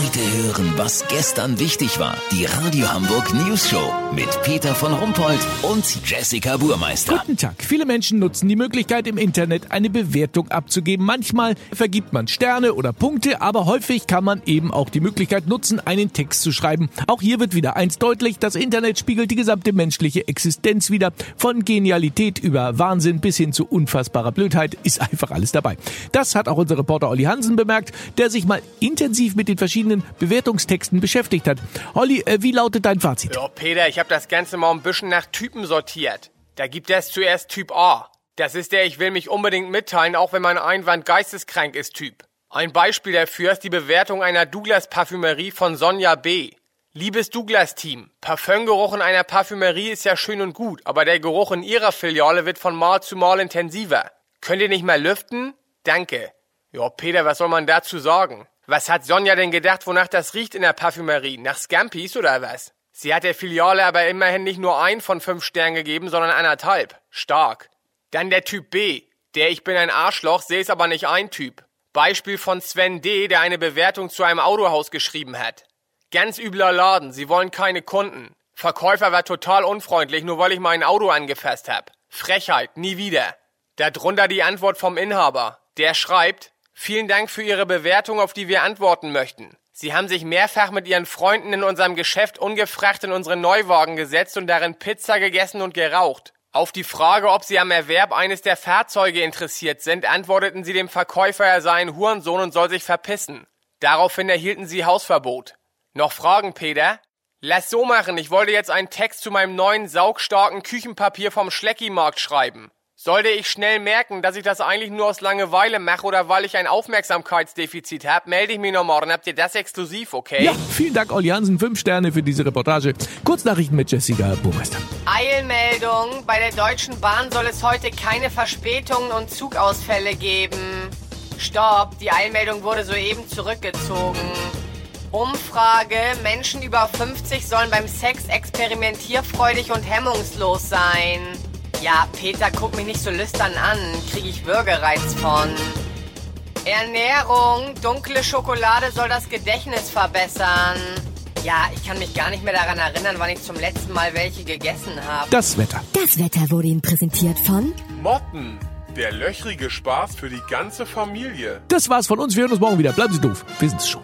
Heute hören, was gestern wichtig war. Die Radio Hamburg News Show mit Peter von Rumpold und Jessica Burmeister. Guten Tag. Viele Menschen nutzen die Möglichkeit im Internet eine Bewertung abzugeben. Manchmal vergibt man Sterne oder Punkte, aber häufig kann man eben auch die Möglichkeit nutzen, einen Text zu schreiben. Auch hier wird wieder eins deutlich. Das Internet spiegelt die gesamte menschliche Existenz wieder. Von Genialität über Wahnsinn bis hin zu unfassbarer Blödheit ist einfach alles dabei. Das hat auch unser Reporter Olli Hansen bemerkt, der sich mal intensiv mit den verschiedenen Bewertungstexten beschäftigt hat. Olli, äh, wie lautet dein Fazit? Ja, Peter, ich habe das Ganze mal ein bisschen nach Typen sortiert. Da gibt es zuerst Typ A. Das ist der Ich will mich unbedingt mitteilen, auch wenn mein Einwand geisteskrank ist Typ. Ein Beispiel dafür ist die Bewertung einer Douglas Parfümerie von Sonja B. Liebes Douglas-Team, Parfümgeruch in einer Parfümerie ist ja schön und gut, aber der Geruch in Ihrer Filiale wird von Mal zu Mal intensiver. Könnt ihr nicht mal lüften? Danke. Ja, Peter, was soll man dazu sagen? Was hat Sonja denn gedacht, wonach das riecht in der Parfümerie? Nach Scampis oder was? Sie hat der Filiale aber immerhin nicht nur ein von fünf Sternen gegeben, sondern anderthalb. Stark. Dann der Typ B. Der Ich bin ein Arschloch, sehe es aber nicht ein Typ. Beispiel von Sven D., der eine Bewertung zu einem Autohaus geschrieben hat. Ganz übler Laden, sie wollen keine Kunden. Verkäufer war total unfreundlich, nur weil ich mein Auto angefasst hab. Frechheit, nie wieder. Darunter die Antwort vom Inhaber. Der schreibt, Vielen Dank für Ihre Bewertung, auf die wir antworten möchten. Sie haben sich mehrfach mit Ihren Freunden in unserem Geschäft ungefragt in unseren Neuwagen gesetzt und darin Pizza gegessen und geraucht. Auf die Frage, ob Sie am Erwerb eines der Fahrzeuge interessiert sind, antworteten Sie dem Verkäufer, er sei ein Hurensohn und soll sich verpissen. Daraufhin erhielten Sie Hausverbot. Noch Fragen, Peter? Lass so machen, ich wollte jetzt einen Text zu meinem neuen saugstarken Küchenpapier vom Schleckimarkt schreiben. Sollte ich schnell merken, dass ich das eigentlich nur aus Langeweile mache oder weil ich ein Aufmerksamkeitsdefizit habe, melde ich mich noch morgen. Habt ihr das exklusiv, okay? Ja, vielen Dank, Olli Hansen. Fünf Sterne für diese Reportage. Kurznachrichten mit Jessica Burmeister. Eilmeldung. Bei der Deutschen Bahn soll es heute keine Verspätungen und Zugausfälle geben. Stopp, die Eilmeldung wurde soeben zurückgezogen. Umfrage. Menschen über 50 sollen beim Sex experimentierfreudig und hemmungslos sein. Ja, Peter, guck mich nicht so lüstern an. Krieg ich Würgereiz von. Ernährung. Dunkle Schokolade soll das Gedächtnis verbessern. Ja, ich kann mich gar nicht mehr daran erinnern, wann ich zum letzten Mal welche gegessen habe. Das Wetter. Das Wetter wurde Ihnen präsentiert von Motten. Der löchrige Spaß für die ganze Familie. Das war's von uns. Wir hören uns morgen wieder. Bleiben Sie doof. Wir sind's schon.